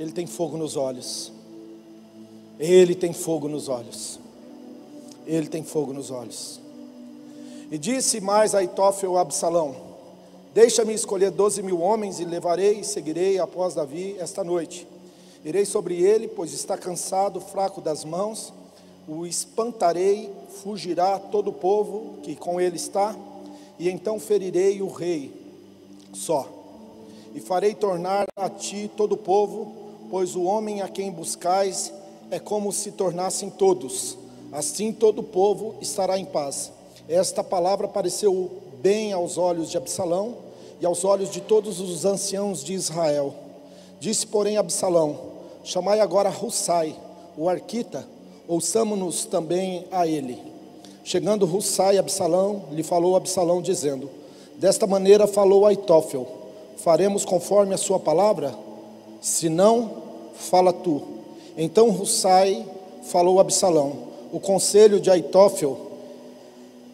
ele tem fogo nos olhos. Ele tem fogo nos olhos. Ele tem fogo nos olhos. E disse mais Aitófel a Absalão: Deixa-me escolher doze mil homens e levarei e seguirei após Davi esta noite. Irei sobre ele, pois está cansado, fraco das mãos. O espantarei, fugirá todo o povo que com ele está, e então ferirei o rei só. E farei tornar a ti todo o povo, pois o homem a quem buscais é como se tornassem todos. Assim todo o povo estará em paz. Esta palavra pareceu bem aos olhos de Absalão e aos olhos de todos os anciãos de Israel. Disse, porém, Absalão: Chamai agora Hussai, o arquita, ouçamo-nos também a ele. Chegando Hussai Absalão, lhe falou Absalão, dizendo: Desta maneira falou Aitófel: Faremos conforme a sua palavra? Se não, fala tu. Então Hussai falou a Absalão: O conselho de Aitófel,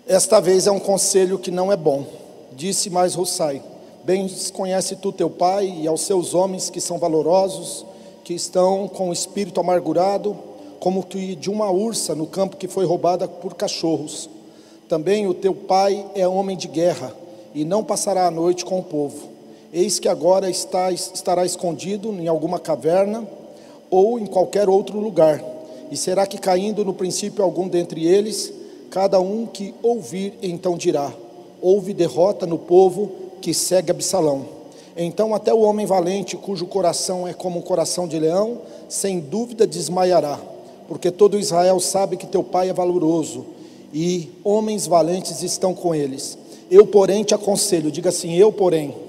esta vez é um conselho que não é bom. Disse mais Hussai: Bem conhece tu teu pai e aos seus homens que são valorosos que estão com o espírito amargurado, como que de uma ursa no campo que foi roubada por cachorros. Também o teu pai é homem de guerra, e não passará a noite com o povo. Eis que agora está, estará escondido em alguma caverna ou em qualquer outro lugar. E será que caindo no princípio algum dentre eles, cada um que ouvir então dirá: Houve derrota no povo que segue Absalão. Então, até o homem valente, cujo coração é como um coração de leão, sem dúvida desmaiará, porque todo Israel sabe que teu pai é valoroso e homens valentes estão com eles. Eu, porém, te aconselho, diga assim: eu, porém,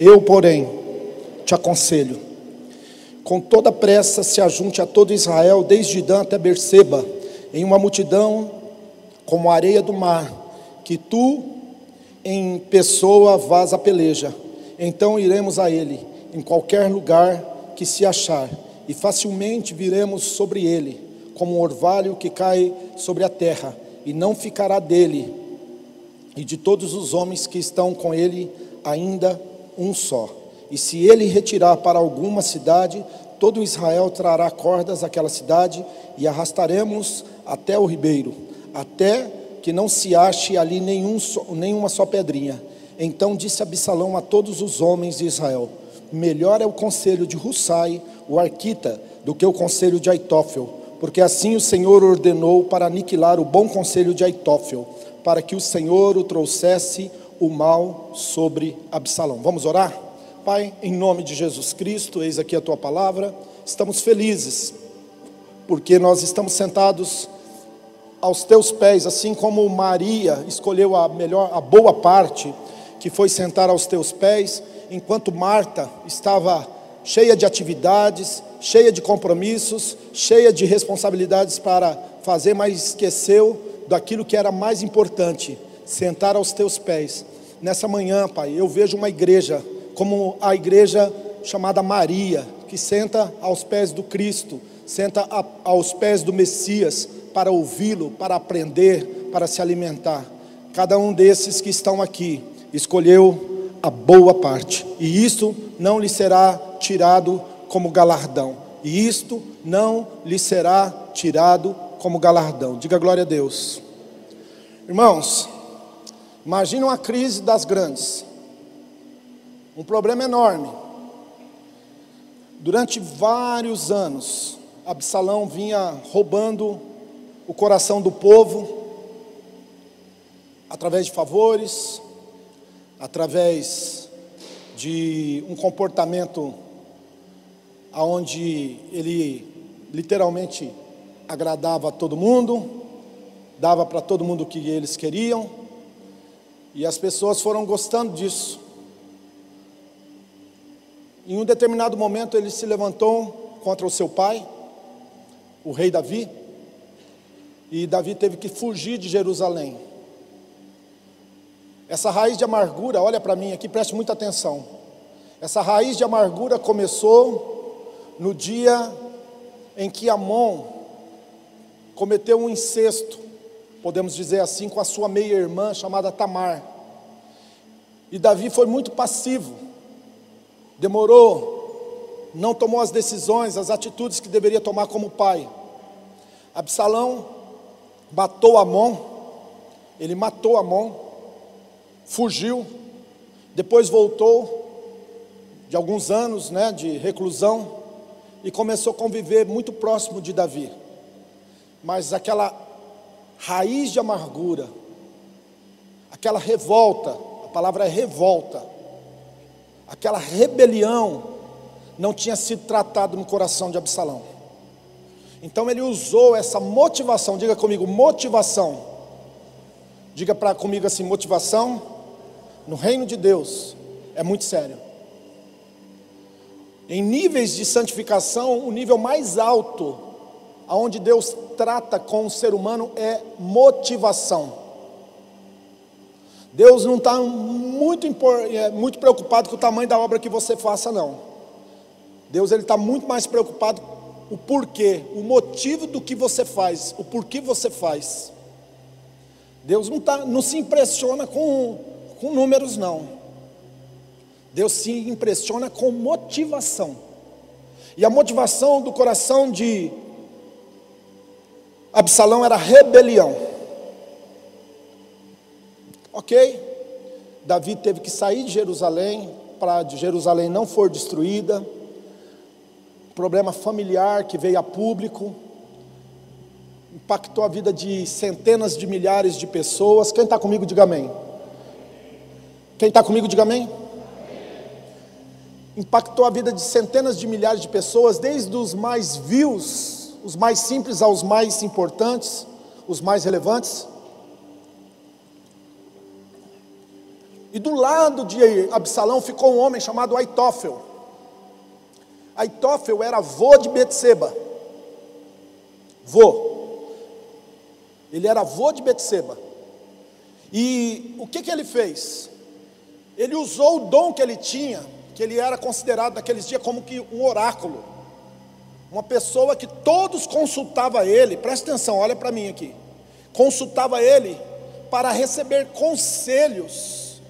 eu, porém, te aconselho. Com toda pressa se ajunte a todo Israel, desde Dan até Berseba, em uma multidão como a areia do mar, que tu em pessoa vás a peleja então iremos a ele, em qualquer lugar que se achar, e facilmente viremos sobre ele, como um orvalho que cai sobre a terra, e não ficará dele e de todos os homens que estão com ele ainda um só. E se ele retirar para alguma cidade, todo Israel trará cordas àquela cidade e arrastaremos até o ribeiro, até que não se ache ali nenhum, nenhuma só pedrinha. Então disse Absalão a todos os homens de Israel: Melhor é o conselho de Hussai, o arquita, do que o conselho de Aitófel, porque assim o Senhor ordenou para aniquilar o bom conselho de Aitófel, para que o Senhor o trouxesse o mal sobre Absalão. Vamos orar? Pai, em nome de Jesus Cristo, eis aqui a tua palavra. Estamos felizes porque nós estamos sentados aos teus pés, assim como Maria escolheu a melhor, a boa parte que foi sentar aos teus pés, enquanto Marta estava cheia de atividades, cheia de compromissos, cheia de responsabilidades para fazer, mas esqueceu daquilo que era mais importante, sentar aos teus pés. Nessa manhã, Pai, eu vejo uma igreja como a igreja chamada Maria, que senta aos pés do Cristo, senta a, aos pés do Messias para ouvi-lo, para aprender, para se alimentar. Cada um desses que estão aqui escolheu a boa parte, e isto não lhe será tirado como galardão, e isto não lhe será tirado como galardão. Diga glória a Deus. Irmãos, imagine uma crise das grandes, um problema enorme. Durante vários anos, Absalão vinha roubando o coração do povo através de favores, através de um comportamento aonde ele literalmente agradava a todo mundo, dava para todo mundo o que eles queriam, e as pessoas foram gostando disso. Em um determinado momento ele se levantou contra o seu pai, o rei Davi, e Davi teve que fugir de Jerusalém. Essa raiz de amargura, olha para mim aqui, preste muita atenção. Essa raiz de amargura começou no dia em que Amon cometeu um incesto, podemos dizer assim, com a sua meia-irmã chamada Tamar. E Davi foi muito passivo, demorou não tomou as decisões, as atitudes que deveria tomar como pai. Absalão matou Amon, ele matou Amon, fugiu, depois voltou de alguns anos né, de reclusão e começou a conviver muito próximo de Davi. Mas aquela raiz de amargura, aquela revolta, a palavra é revolta, aquela rebelião não tinha sido tratado no coração de Absalão. Então ele usou essa motivação, diga comigo, motivação. Diga para comigo assim, motivação no reino de Deus é muito sério. Em níveis de santificação, o nível mais alto aonde Deus trata com o ser humano é motivação. Deus não está muito, é, muito preocupado com o tamanho da obra que você faça, não. Deus ele está muito mais preocupado o porquê, o motivo do que você faz, o porquê você faz. Deus não, tá, não se impressiona com, com números, não. Deus se impressiona com motivação. E a motivação do coração de Absalão era rebelião. Ok? Davi teve que sair de Jerusalém para Jerusalém não for destruída problema familiar que veio a público, impactou a vida de centenas de milhares de pessoas. Quem está comigo, diga amém. Quem está comigo, diga amém. Impactou a vida de centenas de milhares de pessoas, desde os mais vils, os mais simples aos mais importantes, os mais relevantes. E do lado de Absalão ficou um homem chamado Aitófel. Aitófel era avô de Betseba. Vô. Ele era avô de Betseba. E o que, que ele fez? Ele usou o dom que ele tinha, que ele era considerado naqueles dias como que um oráculo. Uma pessoa que todos consultava ele, presta atenção, olha para mim aqui. Consultava ele para receber conselhos.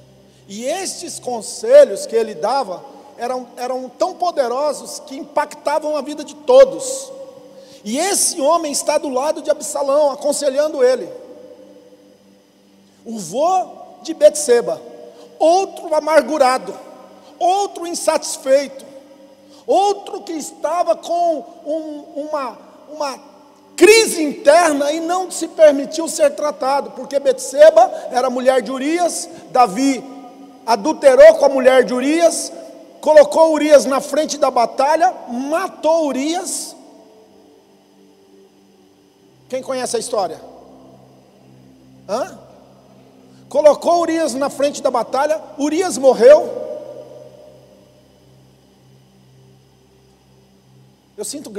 E estes conselhos que ele dava eram, eram tão poderosos que impactavam a vida de todos. E esse homem está do lado de Absalão, aconselhando ele. O vô de Betseba, outro amargurado, outro insatisfeito, outro que estava com um, uma, uma crise interna e não se permitiu ser tratado, porque Betseba era mulher de Urias, Davi adulterou com a mulher de Urias, colocou Urias na frente da batalha, matou Urias. Quem conhece a história? Hã? Colocou Urias na frente da batalha, Urias morreu. Eu sinto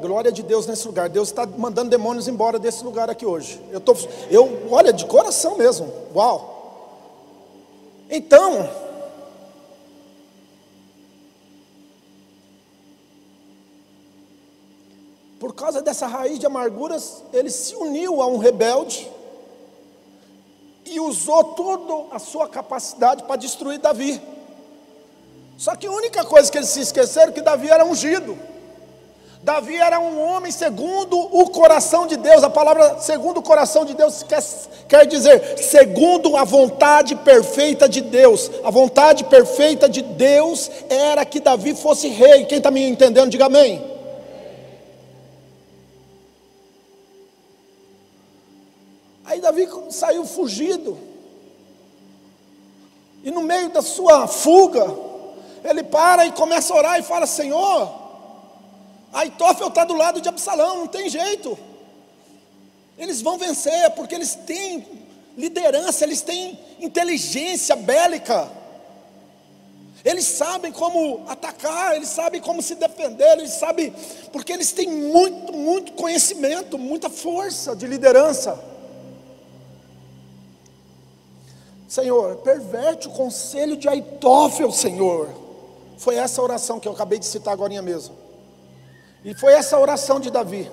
glória de Deus nesse lugar. Deus está mandando demônios embora desse lugar aqui hoje. Eu tô, eu, olha, de coração mesmo. Uau. Então, por causa dessa raiz de amarguras, ele se uniu a um rebelde e usou toda a sua capacidade para destruir Davi. Só que a única coisa que eles se esqueceram é que Davi era ungido. Davi era um homem segundo o coração de Deus. A palavra segundo o coração de Deus quer, quer dizer segundo a vontade perfeita de Deus. A vontade perfeita de Deus era que Davi fosse rei. Quem está me entendendo, diga amém. Aí Davi saiu fugido. E no meio da sua fuga, ele para e começa a orar e fala: Senhor, Aitófel está do lado de Absalão, não tem jeito. Eles vão vencer, porque eles têm liderança, eles têm inteligência bélica. Eles sabem como atacar, eles sabem como se defender, eles sabem, porque eles têm muito, muito conhecimento, muita força de liderança. Senhor, perverte o conselho de Aitófel, Senhor. Foi essa oração que eu acabei de citar agora mesmo. E foi essa oração de Davi.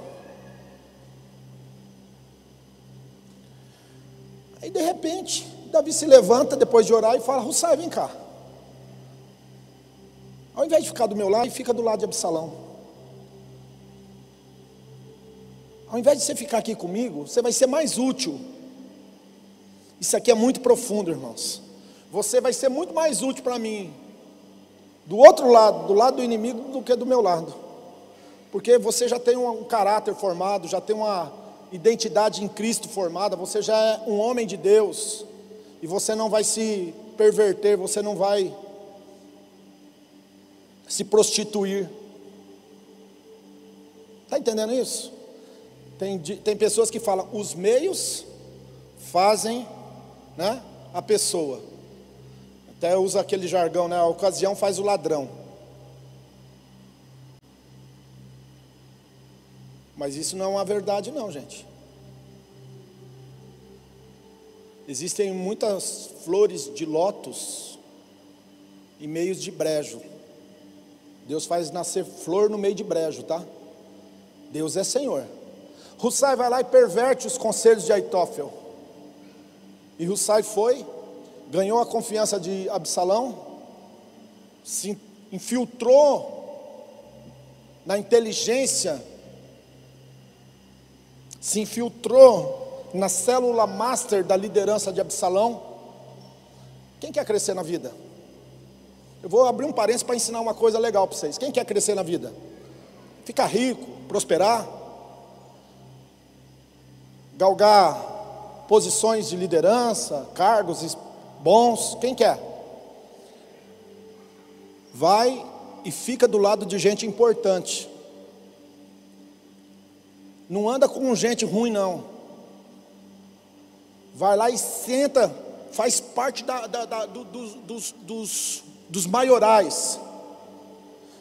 Aí de repente, Davi se levanta depois de orar e fala: Russai, vem cá. Ao invés de ficar do meu lado, fica do lado de Absalão. Ao invés de você ficar aqui comigo, você vai ser mais útil. Isso aqui é muito profundo, irmãos. Você vai ser muito mais útil para mim do outro lado, do lado do inimigo, do que do meu lado. Porque você já tem um, caráter formado, já tem uma identidade em Cristo formada, você já é um homem de Deus, e você não vai se perverter, você não vai se prostituir. Está entendendo isso? Tem, tem pessoas que falam, os meios fazem né, a pessoa. Até usa aquele jargão, né? A ocasião faz o ladrão. Mas isso não é uma verdade, não, gente. Existem muitas flores de lótus e meios de brejo. Deus faz nascer flor no meio de brejo, tá? Deus é Senhor. Hussai vai lá e perverte os conselhos de Aitófel. E Hussai foi, ganhou a confiança de Absalão, se infiltrou na inteligência, se infiltrou na célula master da liderança de Absalão. Quem quer crescer na vida? Eu vou abrir um parênteses para ensinar uma coisa legal para vocês. Quem quer crescer na vida? Ficar rico, prosperar, galgar posições de liderança, cargos bons, quem quer? Vai e fica do lado de gente importante. Não anda com gente ruim, não. Vai lá e senta, faz parte da, da, da, do, dos, dos, dos maiorais.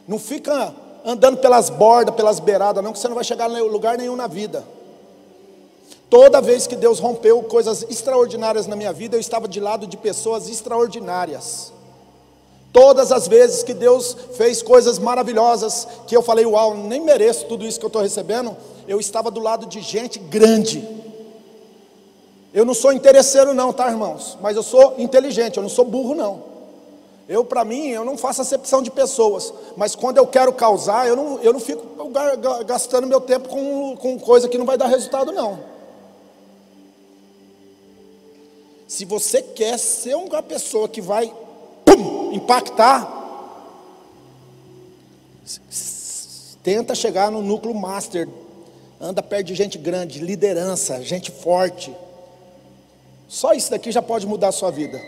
Não fica andando pelas bordas, pelas beiradas, não, que você não vai chegar em lugar nenhum na vida. Toda vez que Deus rompeu coisas extraordinárias na minha vida, eu estava de lado de pessoas extraordinárias. Todas as vezes que Deus fez coisas maravilhosas, que eu falei, uau, nem mereço tudo isso que eu estou recebendo, eu estava do lado de gente grande. Eu não sou interesseiro, não, tá, irmãos? Mas eu sou inteligente, eu não sou burro, não. Eu, para mim, eu não faço acepção de pessoas, mas quando eu quero causar, eu não, eu não fico gastando meu tempo com, com coisa que não vai dar resultado, não. Se você quer ser uma pessoa que vai pum, impactar, tenta chegar no núcleo master. Anda perto de gente grande, liderança, gente forte. Só isso daqui já pode mudar a sua vida.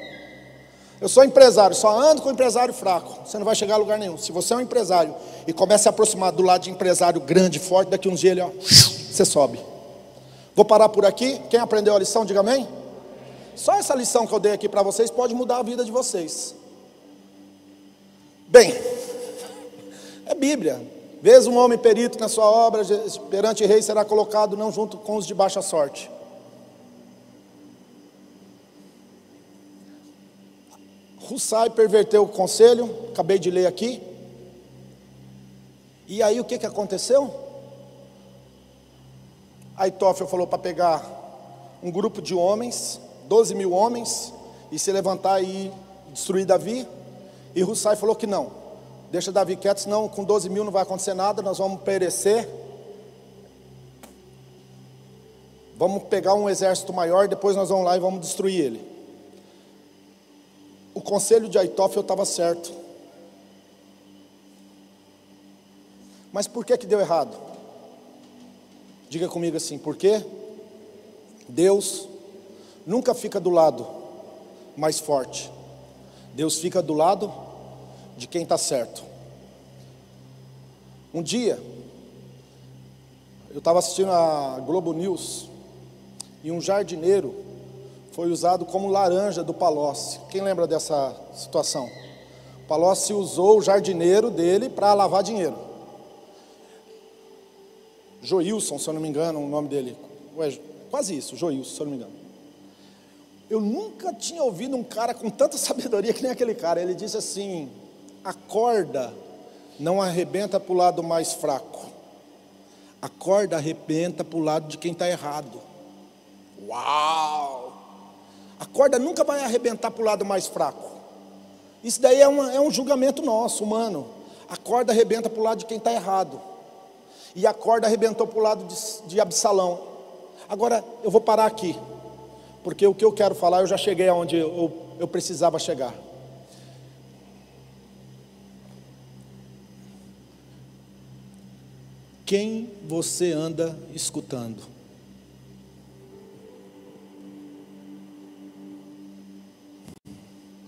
Eu sou empresário, só ando com empresário fraco. Você não vai chegar a lugar nenhum. Se você é um empresário e começa a se aproximar do lado de empresário grande, forte, daqui uns dias ele, ó, você sobe. Vou parar por aqui. Quem aprendeu a lição, diga amém. Só essa lição que eu dei aqui para vocês pode mudar a vida de vocês. Bem, é Bíblia. Vês um homem perito na sua obra, perante rei será colocado não junto com os de baixa sorte. Hussai perverteu o conselho, acabei de ler aqui. E aí o que, que aconteceu? Aitófel falou para pegar um grupo de homens 12 mil homens e se levantar e destruir Davi. E Hussai falou que não, deixa Davi quieto, senão com 12 mil não vai acontecer nada, nós vamos perecer. Vamos pegar um exército maior, depois nós vamos lá e vamos destruir ele. O conselho de Aitófel estava certo. Mas por que que deu errado? Diga comigo assim, por quê? Deus nunca fica do lado mais forte. Deus fica do lado de quem está certo. Um dia, eu estava assistindo a Globo News e um jardineiro foi usado como laranja do Palocci. Quem lembra dessa situação? O Palocci usou o jardineiro dele para lavar dinheiro. Joilson, se eu não me engano, o nome dele. Ué, quase isso, Joilson, se eu não me engano. Eu nunca tinha ouvido um cara com tanta sabedoria que nem aquele cara. Ele disse assim: a corda não arrebenta para o lado mais fraco, a corda arrebenta para o lado de quem está errado. Uau! A corda nunca vai arrebentar para o lado mais fraco. Isso daí é, uma, é um julgamento nosso, humano. A corda arrebenta para o lado de quem está errado. E a corda arrebentou para o lado de, de Absalão. Agora eu vou parar aqui. Porque o que eu quero falar, eu já cheguei aonde eu, eu precisava chegar. Quem você anda escutando?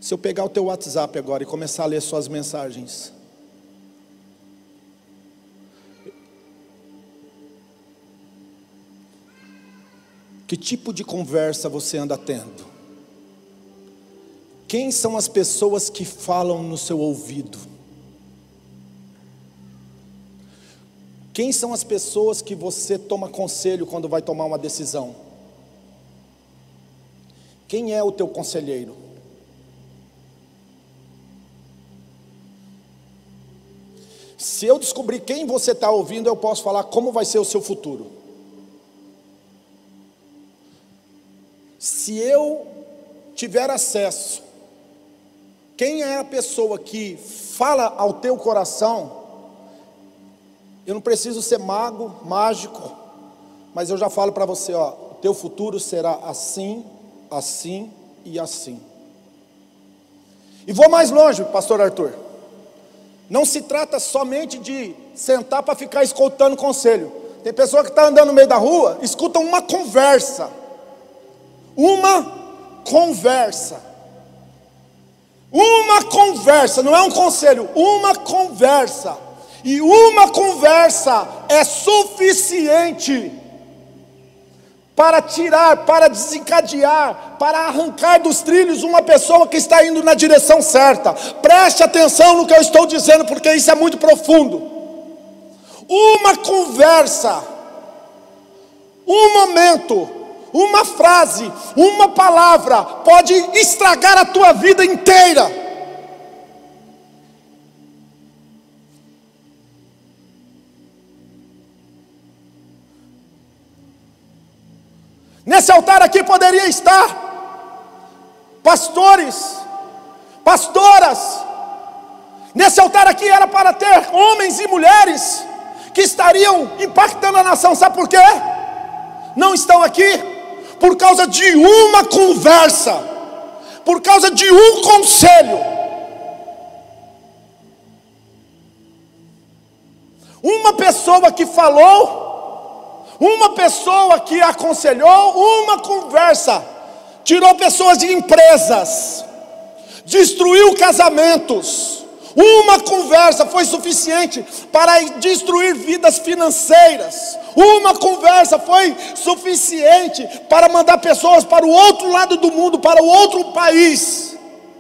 Se eu pegar o teu WhatsApp agora e começar a ler suas mensagens, que tipo de conversa você anda tendo? Quem são as pessoas que falam no seu ouvido? Quem são as pessoas que você toma conselho quando vai tomar uma decisão? Quem é o teu conselheiro? Se eu descobrir quem você está ouvindo, eu posso falar como vai ser o seu futuro. Se eu tiver acesso, quem é a pessoa que fala ao teu coração, eu não preciso ser mago, mágico, mas eu já falo para você, ó, o teu futuro será assim, assim e assim. E vou mais longe, pastor Arthur. Não se trata somente de sentar para ficar escutando conselho. Tem pessoa que está andando no meio da rua, escuta uma conversa. Uma conversa. Uma conversa, não é um conselho, uma conversa. E uma conversa é suficiente para tirar, para desencadear, para arrancar dos trilhos uma pessoa que está indo na direção certa. Preste atenção no que eu estou dizendo, porque isso é muito profundo. Uma conversa, um momento, uma frase, uma palavra pode estragar a tua vida inteira. Nesse altar aqui poderia estar pastores, pastoras. Nesse altar aqui era para ter homens e mulheres que estariam impactando a nação. Sabe por quê? Não estão aqui por causa de uma conversa, por causa de um conselho. Uma pessoa que falou uma pessoa que aconselhou, uma conversa, tirou pessoas de empresas, destruiu casamentos. Uma conversa foi suficiente para destruir vidas financeiras. Uma conversa foi suficiente para mandar pessoas para o outro lado do mundo, para o outro país.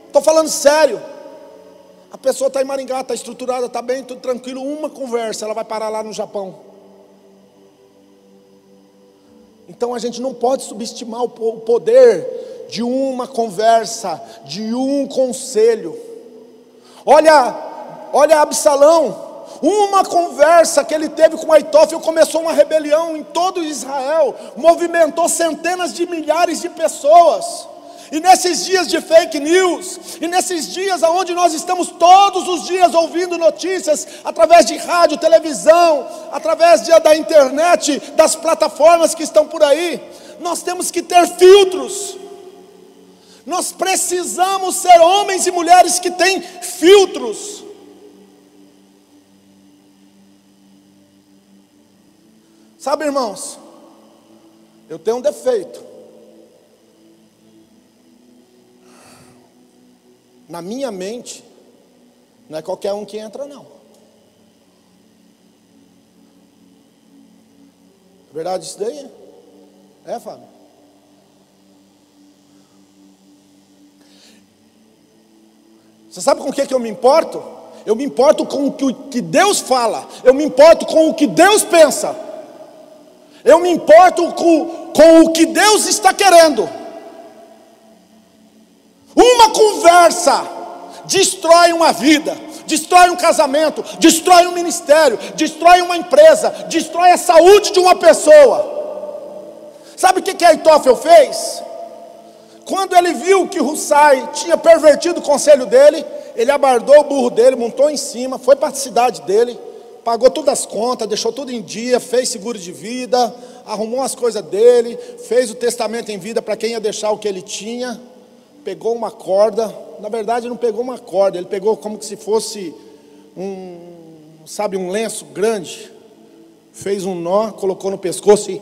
Estou falando sério. A pessoa está em Maringá, está estruturada, está bem, tudo tranquilo. Uma conversa, ela vai parar lá no Japão. Então a gente não pode subestimar o poder de uma conversa, de um conselho. Olha, olha Absalão, uma conversa que ele teve com Aitófel começou uma rebelião em todo Israel, movimentou centenas de milhares de pessoas. E nesses dias de fake news, e nesses dias onde nós estamos todos os dias ouvindo notícias através de rádio, televisão, através de, da internet, das plataformas que estão por aí, nós temos que ter filtros. Nós precisamos ser homens e mulheres que têm filtros. Sabe, irmãos, eu tenho um defeito. Na minha mente, não é qualquer um que entra, não. É verdade isso daí? É, Fábio? Você sabe com o que, que eu me importo? Eu me importo com o que Deus fala, eu me importo com o que Deus pensa, eu me importo com, com o que Deus está querendo. Uma conversa destrói uma vida, destrói um casamento, destrói um ministério, destrói uma empresa, destrói a saúde de uma pessoa. Sabe o que, que fez? Quando ele viu que Hussai tinha pervertido o conselho dele, ele abardou o burro dele, montou em cima, foi para a cidade dele, pagou todas as contas, deixou tudo em dia, fez seguro de vida, arrumou as coisas dele, fez o testamento em vida para quem ia deixar o que ele tinha, pegou uma corda, na verdade não pegou uma corda, ele pegou como se fosse um, sabe, um lenço grande, fez um nó, colocou no pescoço e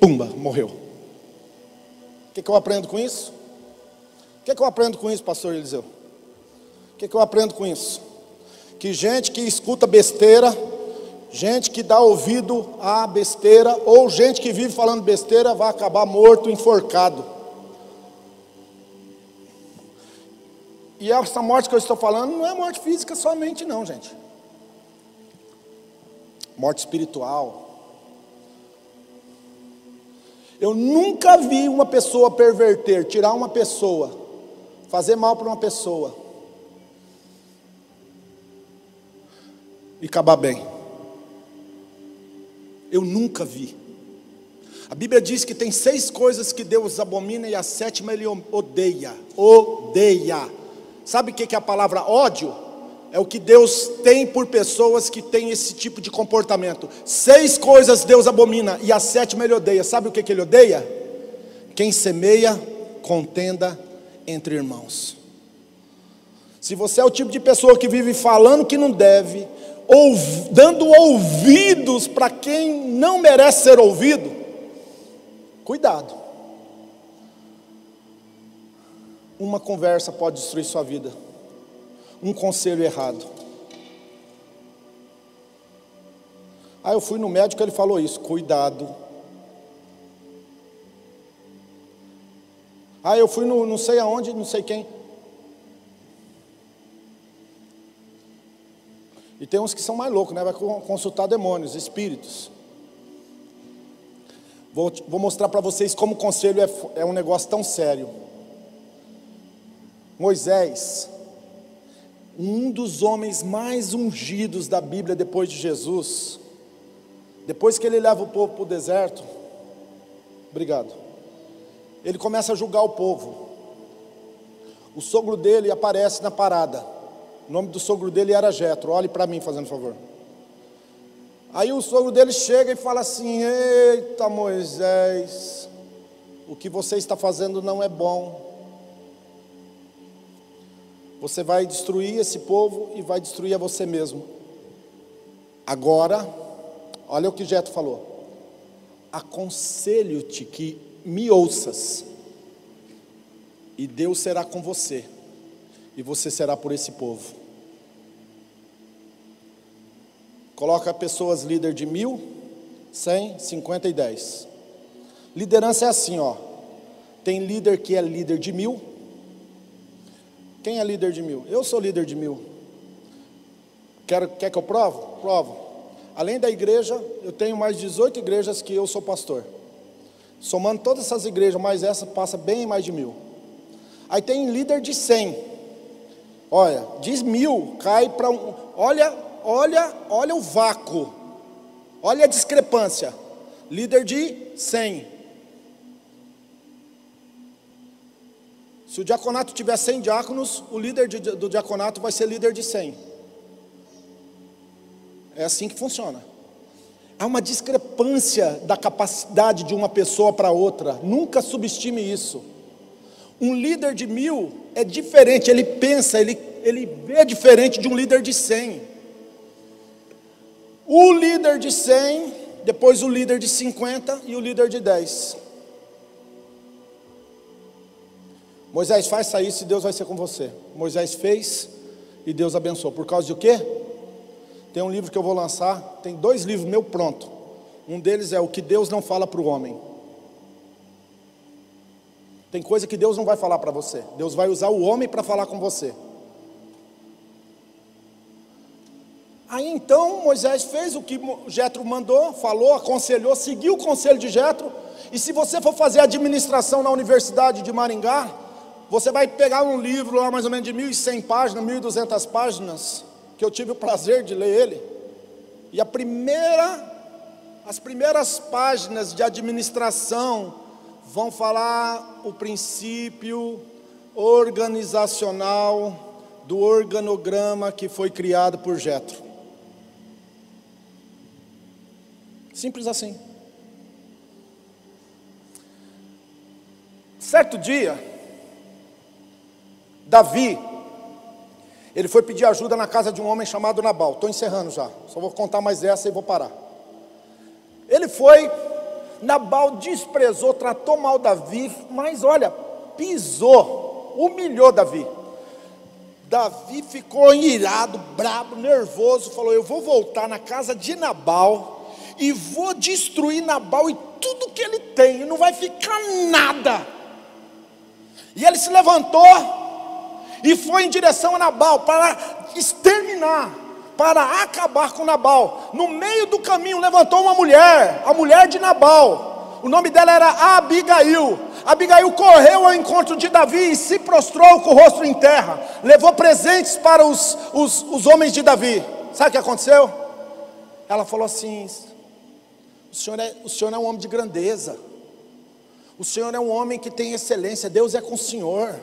pumba, morreu. O que, que eu aprendo com isso? O que, que eu aprendo com isso, pastor Eliseu? O que, que eu aprendo com isso? Que gente que escuta besteira, gente que dá ouvido à besteira, ou gente que vive falando besteira, vai acabar morto, enforcado. E essa morte que eu estou falando não é morte física somente, não, gente. Morte espiritual. Eu nunca vi uma pessoa perverter, tirar uma pessoa, fazer mal para uma pessoa e acabar bem. Eu nunca vi. A Bíblia diz que tem seis coisas que Deus abomina e a sétima ele odeia. Odeia. Sabe o que é a palavra ódio? É o que Deus tem por pessoas que têm esse tipo de comportamento. Seis coisas Deus abomina e a sétima ele odeia. Sabe o que, que ele odeia? Quem semeia contenda entre irmãos. Se você é o tipo de pessoa que vive falando que não deve, dando ouvidos para quem não merece ser ouvido, cuidado. Uma conversa pode destruir sua vida, um conselho errado. Aí eu fui no médico, ele falou isso, cuidado. Aí eu fui no não sei aonde, não sei quem. E tem uns que são mais loucos, né? Vai consultar demônios, espíritos. Vou, vou mostrar para vocês como o conselho é, é um negócio tão sério. Moisés, um dos homens mais ungidos da Bíblia depois de Jesus, depois que ele leva o povo para o deserto, obrigado, ele começa a julgar o povo. O sogro dele aparece na parada. O nome do sogro dele era Jetro. Olhe para mim, fazendo favor. Aí o sogro dele chega e fala assim: Eita Moisés, o que você está fazendo não é bom. Você vai destruir esse povo e vai destruir a você mesmo. Agora, olha o que Jetro falou. Aconselho-te que me ouças, e Deus será com você e você será por esse povo. Coloca pessoas líder de mil, cem, cinquenta e dez. Liderança é assim, ó. Tem líder que é líder de mil. Quem é líder de mil? Eu sou líder de mil. Quer, quer que eu provo? Provo. Além da igreja, eu tenho mais 18 igrejas que eu sou pastor. Somando todas essas igrejas, mais essa passa bem mais de mil. Aí tem líder de 100. Olha, diz mil, cai para um. Olha, olha, olha o vácuo. Olha a discrepância. Líder de 100. Se o diaconato tiver 100 diáconos, o líder de, do diaconato vai ser líder de 100. É assim que funciona. Há uma discrepância da capacidade de uma pessoa para outra. Nunca subestime isso. Um líder de mil é diferente, ele pensa, ele, ele vê diferente de um líder de cem. O líder de cem, depois o líder de cinquenta e o líder de dez. Moisés, faça isso e Deus vai ser com você. Moisés fez e Deus abençoou. Por causa de quê? Tem um livro que eu vou lançar, tem dois livros meu pronto. Um deles é o que Deus não fala para o homem. Tem coisa que Deus não vai falar para você. Deus vai usar o homem para falar com você. Aí então Moisés fez o que Jetro mandou, falou, aconselhou, seguiu o conselho de Jetro. E se você for fazer administração na Universidade de Maringá, você vai pegar um livro lá mais ou menos de 1100 páginas, 1200 páginas, que eu tive o prazer de ler ele. E a primeira as primeiras páginas de administração vão falar o princípio organizacional do organograma que foi criado por Jetro. Simples assim. Certo dia, Davi, ele foi pedir ajuda na casa de um homem chamado Nabal. Estou encerrando já, só vou contar mais essa e vou parar. Ele foi, Nabal desprezou, tratou mal Davi, mas olha, pisou, humilhou Davi. Davi ficou irado, brabo, nervoso, falou: Eu vou voltar na casa de Nabal e vou destruir Nabal e tudo que ele tem, não vai ficar nada. E ele se levantou e foi em direção a Nabal para exterminar, para acabar com Nabal. No meio do caminho levantou uma mulher, a mulher de Nabal. O nome dela era Abigail. Abigail correu ao encontro de Davi e se prostrou com o rosto em terra. Levou presentes para os, os, os homens de Davi. Sabe o que aconteceu? Ela falou assim: o senhor, é, o senhor é um homem de grandeza. O Senhor é um homem que tem excelência, Deus é com o Senhor.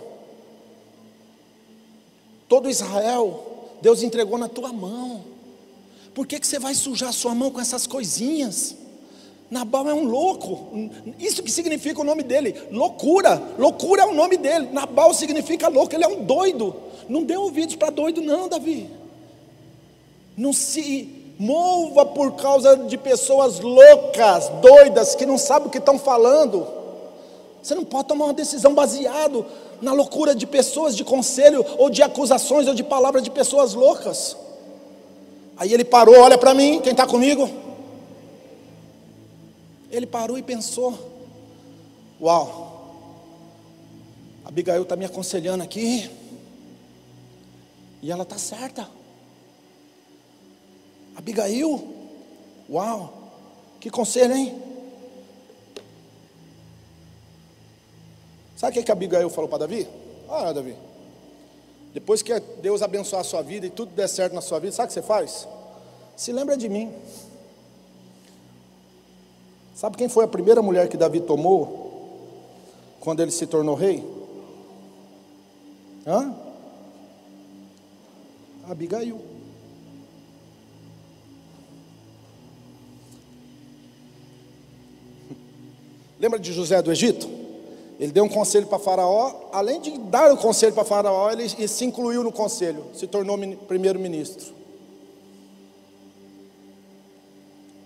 Todo Israel, Deus entregou na tua mão. Por que, que você vai sujar a sua mão com essas coisinhas? Nabal é um louco. Isso que significa o nome dele, loucura. Loucura é o nome dele. Nabal significa louco, ele é um doido. Não dê ouvidos para doido, não, Davi. Não se mova por causa de pessoas loucas, doidas, que não sabem o que estão falando. Você não pode tomar uma decisão baseado na loucura de pessoas, de conselho, ou de acusações, ou de palavras de pessoas loucas. Aí ele parou, olha para mim, quem está comigo? Ele parou e pensou: Uau, Abigail está me aconselhando aqui, e ela está certa. Abigail, uau, que conselho, hein? Sabe o que, que Abigail falou para Davi? Ah, Davi, depois que Deus abençoar a sua vida e tudo der certo na sua vida, sabe o que você faz? Se lembra de mim. Sabe quem foi a primeira mulher que Davi tomou quando ele se tornou rei? Hã? Abigail. Lembra de José do Egito? Ele deu um conselho para Faraó, além de dar o conselho para Faraó, ele, ele se incluiu no conselho, se tornou primeiro-ministro.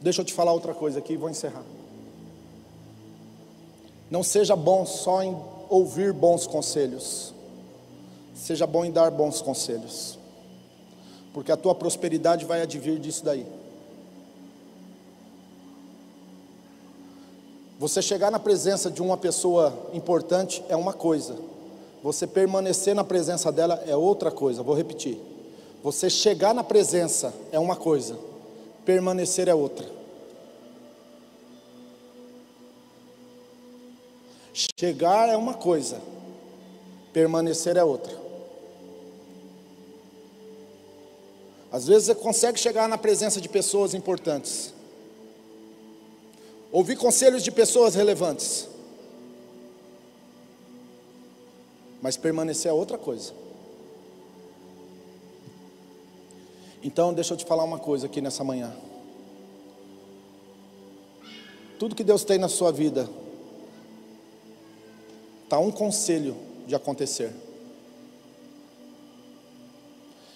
Deixa eu te falar outra coisa aqui e vou encerrar. Não seja bom só em ouvir bons conselhos, seja bom em dar bons conselhos, porque a tua prosperidade vai advir disso daí. Você chegar na presença de uma pessoa importante é uma coisa, você permanecer na presença dela é outra coisa. Vou repetir. Você chegar na presença é uma coisa, permanecer é outra. Chegar é uma coisa, permanecer é outra. Às vezes você consegue chegar na presença de pessoas importantes, Ouvir conselhos de pessoas relevantes. Mas permanecer é outra coisa. Então, deixa eu te falar uma coisa aqui nessa manhã. Tudo que Deus tem na sua vida está um conselho de acontecer.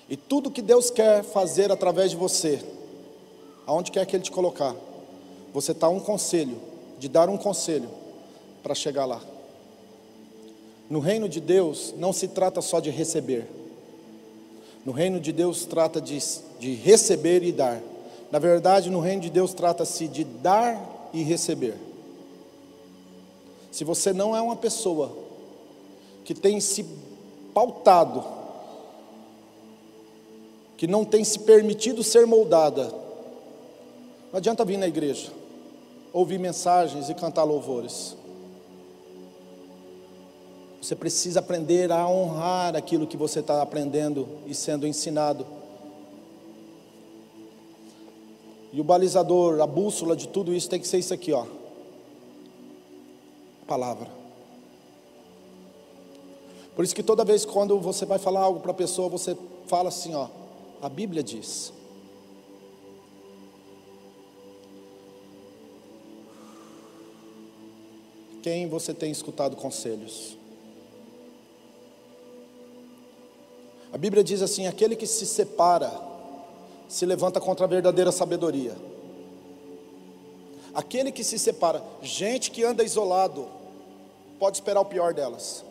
E tudo que Deus quer fazer através de você, aonde quer que Ele te colocar, você está um conselho, de dar um conselho para chegar lá. No reino de Deus não se trata só de receber. No reino de Deus trata de, de receber e dar. Na verdade, no reino de Deus trata-se de dar e receber. Se você não é uma pessoa que tem se pautado, que não tem se permitido ser moldada, não adianta vir na igreja ouvir mensagens e cantar louvores. Você precisa aprender a honrar aquilo que você está aprendendo e sendo ensinado. E o balizador, a bússola de tudo isso tem que ser isso aqui, ó. Palavra. Por isso que toda vez quando você vai falar algo para a pessoa, você fala assim, ó, a Bíblia diz. Quem você tem escutado conselhos? A Bíblia diz assim: aquele que se separa se levanta contra a verdadeira sabedoria. Aquele que se separa, gente que anda isolado, pode esperar o pior delas.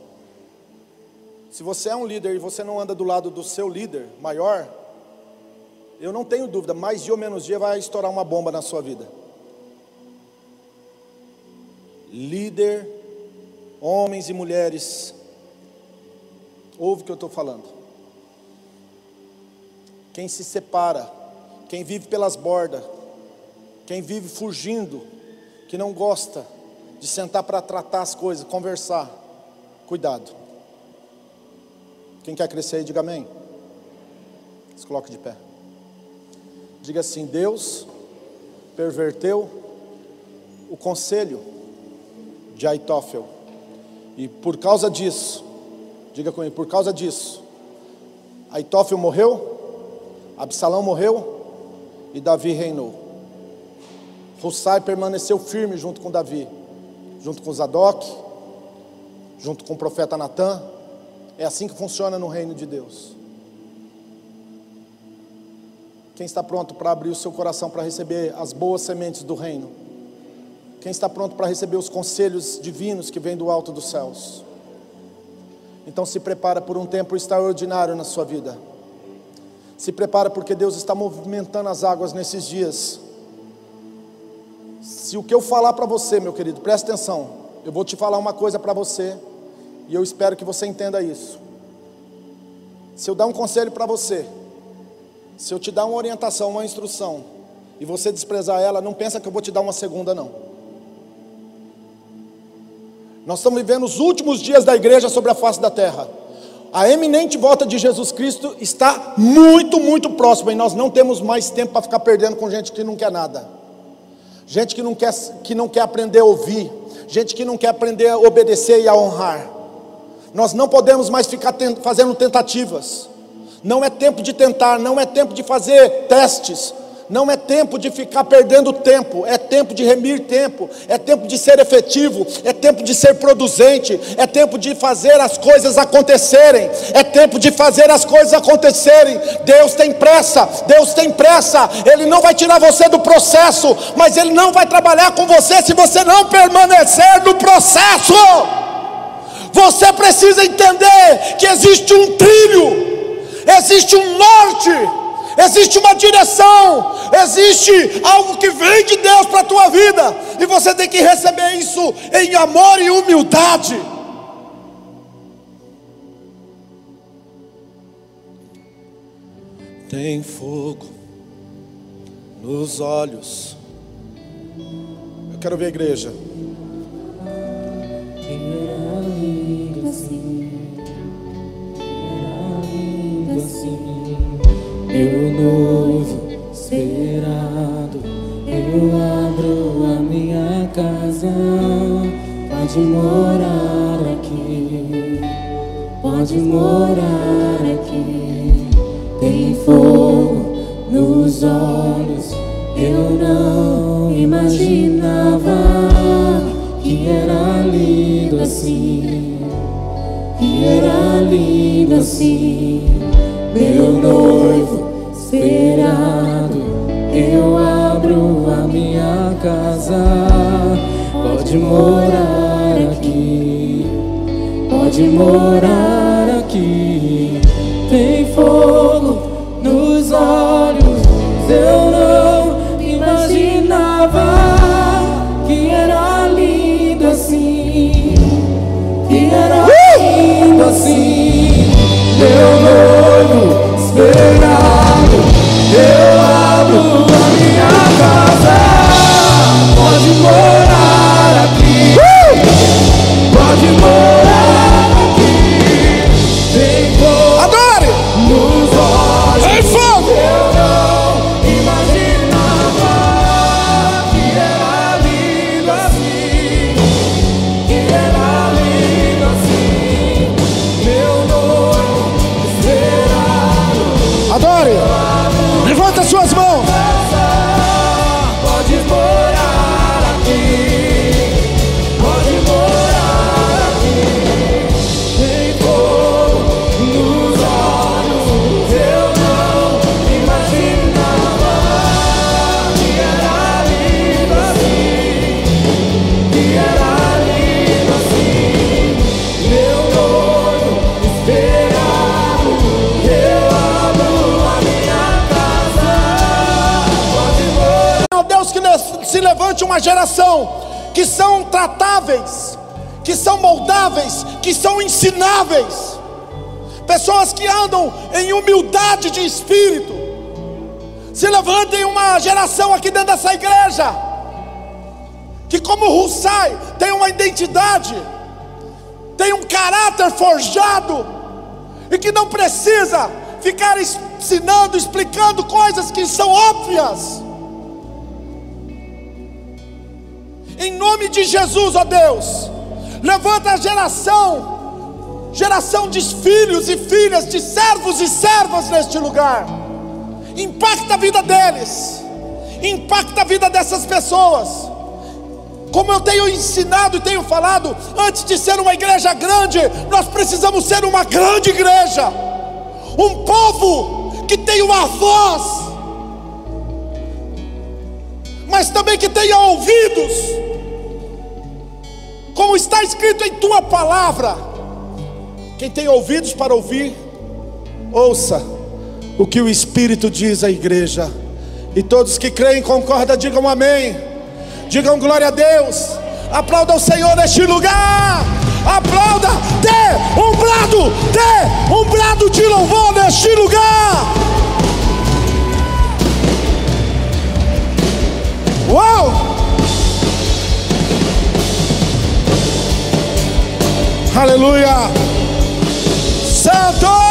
Se você é um líder e você não anda do lado do seu líder maior, eu não tenho dúvida, mais dia ou menos dia vai estourar uma bomba na sua vida. Líder, homens e mulheres, ouve o que eu estou falando. Quem se separa, quem vive pelas bordas, quem vive fugindo, que não gosta de sentar para tratar as coisas, conversar, cuidado. Quem quer crescer diga amém. Se coloque de pé. Diga assim: Deus perverteu o conselho de Aitófel. E por causa disso, diga comigo, por causa disso, Aitófel morreu, Absalão morreu e Davi reinou. Hussai permaneceu firme junto com Davi, junto com Zadok, junto com o profeta Natan. É assim que funciona no reino de Deus. Quem está pronto para abrir o seu coração para receber as boas sementes do reino? Quem está pronto para receber os conselhos divinos que vêm do alto dos céus? Então se prepara por um tempo extraordinário na sua vida. Se prepara porque Deus está movimentando as águas nesses dias se o que eu falar para você, meu querido, presta atenção, eu vou te falar uma coisa para você, e eu espero que você entenda isso. Se eu dar um conselho para você, se eu te dar uma orientação, uma instrução, e você desprezar ela, não pensa que eu vou te dar uma segunda, não. Nós estamos vivendo os últimos dias da igreja sobre a face da terra. A eminente volta de Jesus Cristo está muito, muito próxima e nós não temos mais tempo para ficar perdendo com gente que não quer nada gente que não quer, que não quer aprender a ouvir, gente que não quer aprender a obedecer e a honrar. Nós não podemos mais ficar fazendo tentativas. Não é tempo de tentar, não é tempo de fazer testes, não é tempo de ficar perdendo tempo, é tempo de remir tempo, é tempo de ser efetivo, é tempo de ser produzente, é tempo de fazer as coisas acontecerem, é tempo de fazer as coisas acontecerem. Deus tem pressa, Deus tem pressa, Ele não vai tirar você do processo, mas Ele não vai trabalhar com você se você não permanecer no processo. Você precisa entender que existe um trilho, existe um norte existe uma direção, existe algo que vem de Deus para a tua vida, e você tem que receber isso em amor e humildade. Tem fogo nos olhos. Eu quero ver a igreja. Meu noivo esperado. Eu abro a minha casa, pode morar aqui, pode morar aqui. Tem fogo nos olhos, eu não imaginava que era lindo assim, que era lindo assim, meu noivo esperado. Eu abro a minha casa, pode morar aqui, pode morar Adore. Levanta suas mãos. Geração que são tratáveis, que são moldáveis, que são ensináveis, pessoas que andam em humildade de espírito. Se levantem uma geração aqui dentro dessa igreja, que, como Russai, tem uma identidade, tem um caráter forjado, e que não precisa ficar ensinando, explicando coisas que são óbvias. Em nome de Jesus, ó Deus, levanta a geração, geração de filhos e filhas, de servos e servas neste lugar. Impacta a vida deles, impacta a vida dessas pessoas. Como eu tenho ensinado e tenho falado, antes de ser uma igreja grande, nós precisamos ser uma grande igreja, um povo que tenha uma voz, mas também que tenha ouvidos como está escrito em tua palavra. Quem tem ouvidos para ouvir, ouça o que o Espírito diz à igreja. E todos que creem, concordam, digam amém. Digam glória a Deus. Aplauda o Senhor neste lugar. Aplauda, dê um brado, dê um brado de louvor neste lugar. Uau! Aleluia. Santo!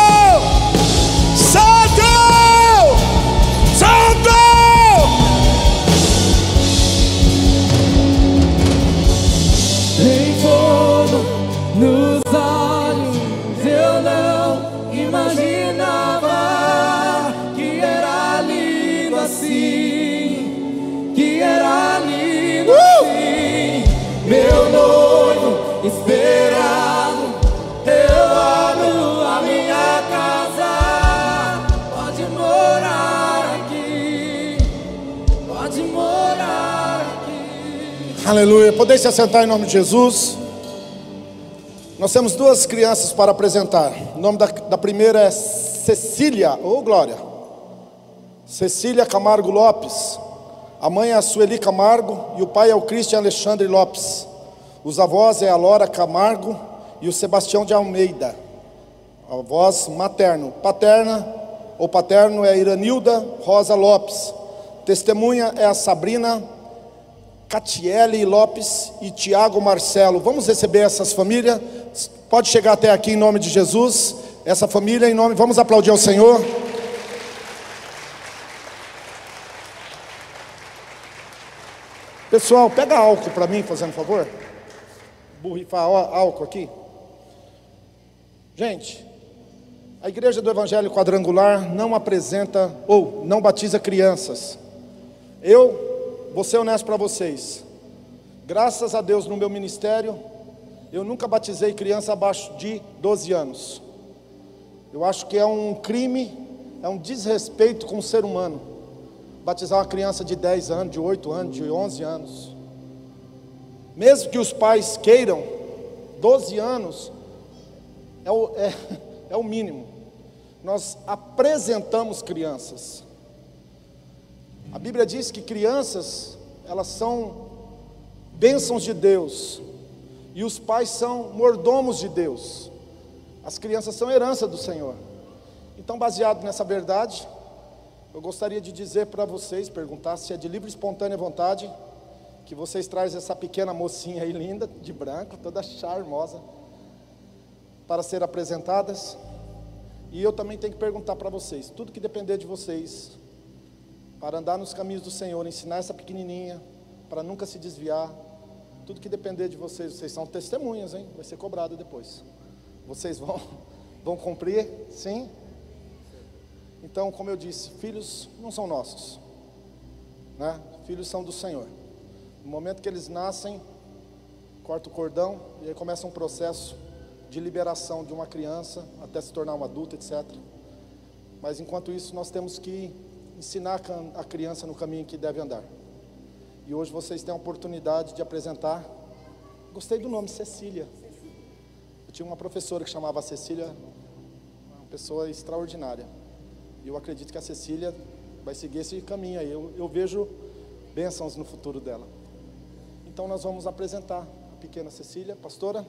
Aleluia. Podem se assentar em nome de Jesus. Nós temos duas crianças para apresentar. O nome da, da primeira é Cecília, ou oh, Glória. Cecília Camargo Lopes. A mãe é a Sueli Camargo e o pai é o Cristian Alexandre Lopes. Os avós é a Lora Camargo e o Sebastião de Almeida. Avós materno. Paterna ou paterno é a Iranilda Rosa Lopes. Testemunha é a Sabrina Catiele Lopes e Tiago Marcelo. Vamos receber essas famílias. Pode chegar até aqui em nome de Jesus. Essa família em nome. Vamos aplaudir ao Senhor. Pessoal, pega álcool para mim, fazendo favor. Borrifar álcool aqui. Gente, a igreja do Evangelho Quadrangular não apresenta ou não batiza crianças. Eu vou ser honesto para vocês. Graças a Deus no meu ministério, eu nunca batizei criança abaixo de 12 anos. Eu acho que é um crime, é um desrespeito com o ser humano. Batizar uma criança de 10 anos, de 8 anos, de 11 anos. Mesmo que os pais queiram, 12 anos é o, é, é o mínimo. Nós apresentamos crianças. A Bíblia diz que crianças, elas são bênçãos de Deus, e os pais são mordomos de Deus. As crianças são herança do Senhor. Então, baseado nessa verdade, eu gostaria de dizer para vocês, perguntar se é de livre e espontânea vontade, que vocês trazem essa pequena mocinha aí linda, de branco, toda charmosa, para ser apresentadas. E eu também tenho que perguntar para vocês, tudo que depender de vocês, para andar nos caminhos do Senhor, ensinar essa pequenininha, para nunca se desviar. Tudo que depender de vocês, vocês são testemunhas, hein? Vai ser cobrado depois. Vocês vão, vão cumprir, sim? Então, como eu disse, filhos não são nossos, né? Filhos são do Senhor. No momento que eles nascem, corta o cordão e aí começa um processo de liberação de uma criança até se tornar um adulto, etc. Mas enquanto isso, nós temos que ensinar a criança no caminho que deve andar. E hoje vocês têm a oportunidade de apresentar. Gostei do nome, Cecília. Eu tinha uma professora que chamava Cecília, uma pessoa extraordinária. E eu acredito que a Cecília vai seguir esse caminho aí. Eu, eu vejo bênçãos no futuro dela. Então nós vamos apresentar a pequena Cecília, pastora.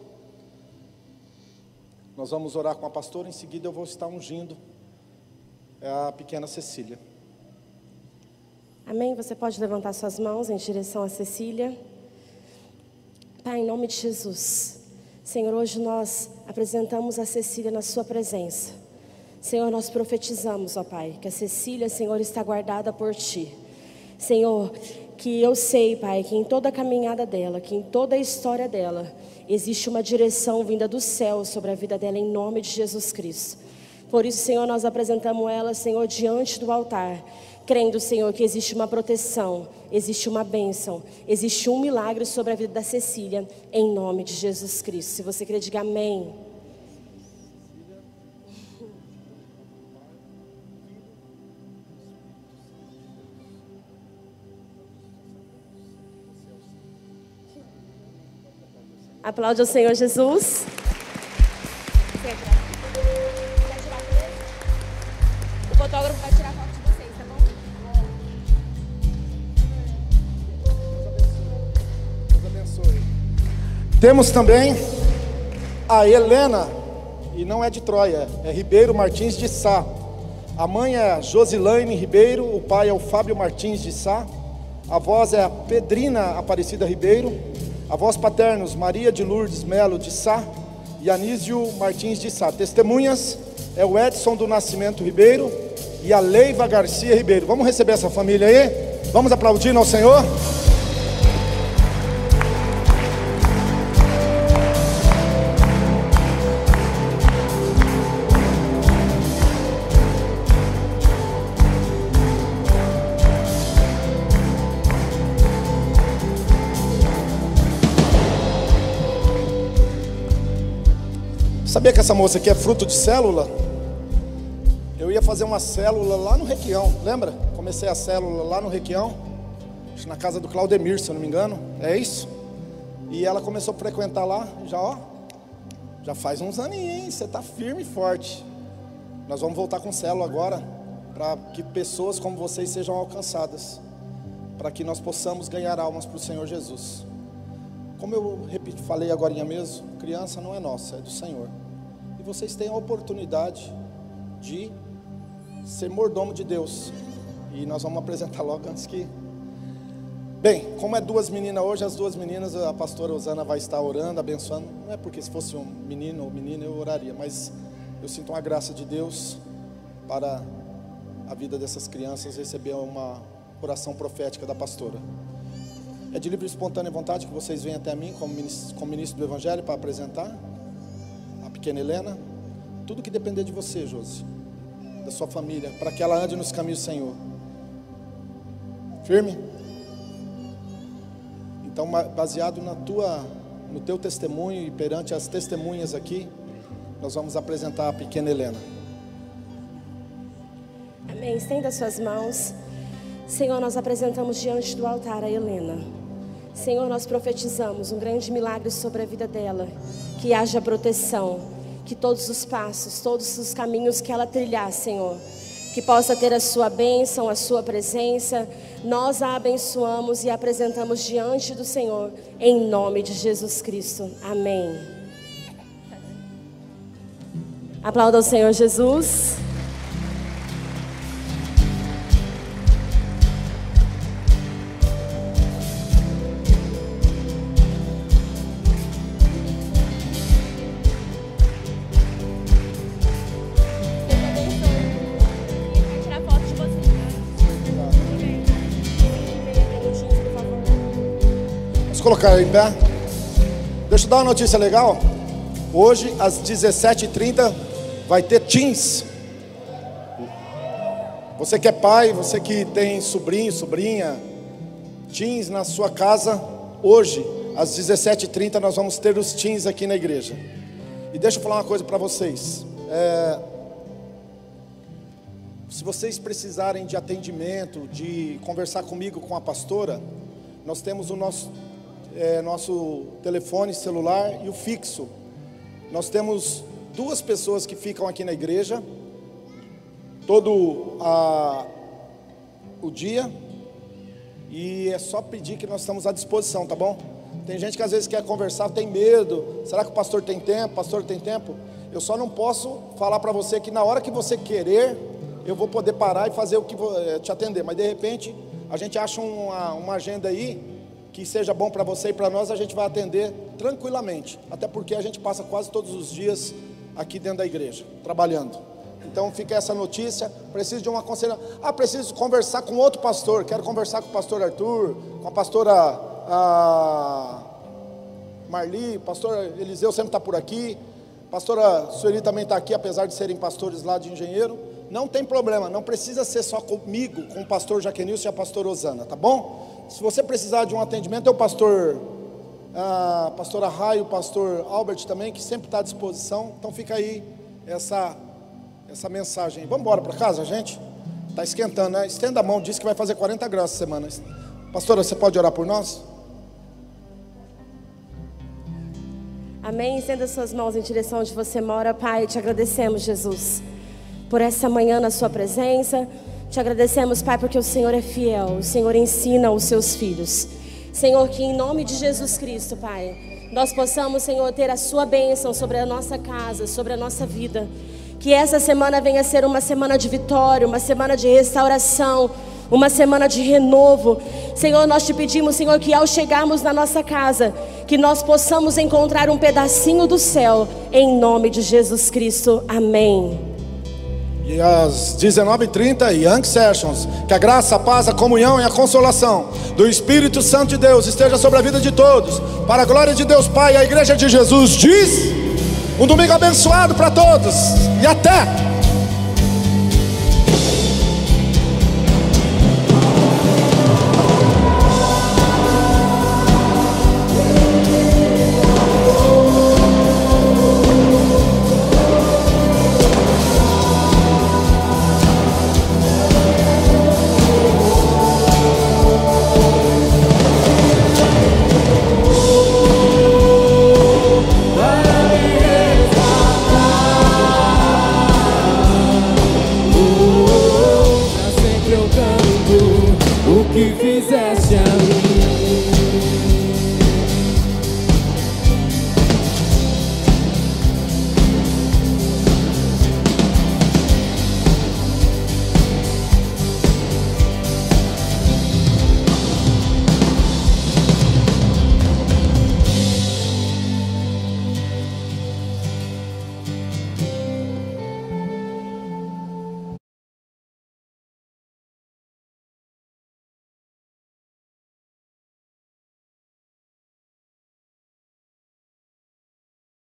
Nós vamos orar com a pastora, em seguida eu vou estar ungindo a pequena Cecília. Amém? Você pode levantar suas mãos em direção a Cecília. Pai, em nome de Jesus. Senhor, hoje nós apresentamos a Cecília na Sua presença. Senhor, nós profetizamos, ó Pai, que a Cecília, Senhor, está guardada por Ti. Senhor, que eu sei, Pai, que em toda a caminhada dela, que em toda a história dela, existe uma direção vinda do céu sobre a vida dela, em nome de Jesus Cristo. Por isso, Senhor, nós apresentamos ela, Senhor, diante do altar crendo, Senhor, que existe uma proteção, existe uma bênção, existe um milagre sobre a vida da Cecília, em nome de Jesus Cristo. Se você quer, diga amém. Aplaude ao Senhor Jesus. O fotógrafo vai Temos também a Helena, e não é de Troia, é Ribeiro Martins de Sá. A mãe é Josilaine Ribeiro, o pai é o Fábio Martins de Sá. A voz é a Pedrina Aparecida Ribeiro. Avós paternos Maria de Lourdes Melo de Sá e Anísio Martins de Sá. Testemunhas é o Edson do Nascimento Ribeiro e a Leiva Garcia Ribeiro. Vamos receber essa família aí? Vamos aplaudir ao Senhor? Sabia que essa moça aqui é fruto de célula? Eu ia fazer uma célula lá no Requião, lembra? Comecei a célula lá no Requião, na casa do Claudemir, se eu não me engano, é isso? E ela começou a frequentar lá, já ó, já faz uns aninhos, hein? Você está firme e forte. Nós vamos voltar com célula agora, para que pessoas como vocês sejam alcançadas, para que nós possamos ganhar almas para o Senhor Jesus. Como eu repito, falei agora mesmo, criança não é nossa, é do Senhor e vocês têm a oportunidade de ser mordomo de Deus. E nós vamos apresentar logo antes que. Bem, como é duas meninas hoje, as duas meninas, a pastora Osana vai estar orando, abençoando. Não é porque se fosse um menino ou menina eu oraria, mas eu sinto uma graça de Deus para a vida dessas crianças receber uma oração profética da pastora. É de livre e espontânea vontade que vocês venham até mim como ministro, como ministro do Evangelho para apresentar pequena Helena, tudo que depender de você, Josi, da sua família, para que ela ande nos caminhos do Senhor. Firme? Então, baseado na tua, no teu testemunho e perante as testemunhas aqui, nós vamos apresentar a pequena Helena. Amém. Estenda suas mãos. Senhor, nós apresentamos diante do altar a Helena. Senhor, nós profetizamos um grande milagre sobre a vida dela, que haja proteção, que todos os passos, todos os caminhos que ela trilhar, Senhor, que possa ter a sua bênção, a sua presença. Nós a abençoamos e a apresentamos diante do Senhor, em nome de Jesus Cristo. Amém. Aplauda o Senhor Jesus. Colocar em pé. Deixa eu dar uma notícia legal. Hoje, às 17h30, vai ter teens. Você que é pai, você que tem sobrinho, sobrinha, teens na sua casa, hoje, às 17h30, nós vamos ter os teens aqui na igreja. E deixa eu falar uma coisa para vocês. É, se vocês precisarem de atendimento, de conversar comigo com a pastora, nós temos o nosso é, nosso telefone celular e o fixo. Nós temos duas pessoas que ficam aqui na igreja todo a, o dia E é só pedir que nós estamos à disposição, tá bom? Tem gente que às vezes quer conversar, tem medo. Será que o pastor tem tempo? Pastor tem tempo? Eu só não posso falar para você que na hora que você querer, eu vou poder parar e fazer o que vou, eh, te atender. Mas de repente, a gente acha uma, uma agenda aí que seja bom para você e para nós, a gente vai atender tranquilamente. Até porque a gente passa quase todos os dias aqui dentro da igreja, trabalhando. Então fica essa notícia. Preciso de um aconselhamento. Ah, preciso conversar com outro pastor. Quero conversar com o pastor Arthur, com a pastora a Marli, pastor Eliseu sempre está por aqui. Pastora Sueli também está aqui, apesar de serem pastores lá de engenheiro. Não tem problema, não precisa ser só comigo, com o pastor Jaquenilson e a pastora Osana, tá bom? Se você precisar de um atendimento, é o pastor, a pastora Raio, o pastor Albert também, que sempre está à disposição. Então fica aí essa, essa mensagem. Vamos embora para casa, gente? Está esquentando, né? Estenda a mão, disse que vai fazer 40 graus essa semana. Pastora, você pode orar por nós? Amém. Estenda suas mãos em direção onde você mora, Pai. Te agradecemos, Jesus, por essa manhã na Sua presença. Te agradecemos, Pai, porque o Senhor é fiel. O Senhor ensina os seus filhos. Senhor, que em nome de Jesus Cristo, Pai, nós possamos, Senhor, ter a Sua bênção sobre a nossa casa, sobre a nossa vida. Que essa semana venha a ser uma semana de vitória, uma semana de restauração, uma semana de renovo. Senhor, nós te pedimos, Senhor, que ao chegarmos na nossa casa, que nós possamos encontrar um pedacinho do céu, em nome de Jesus Cristo. Amém. E às 19h30, Young Sessions. Que a graça, a paz, a comunhão e a consolação do Espírito Santo de Deus esteja sobre a vida de todos. Para a glória de Deus Pai, a igreja de Jesus diz. Um domingo abençoado para todos. E até!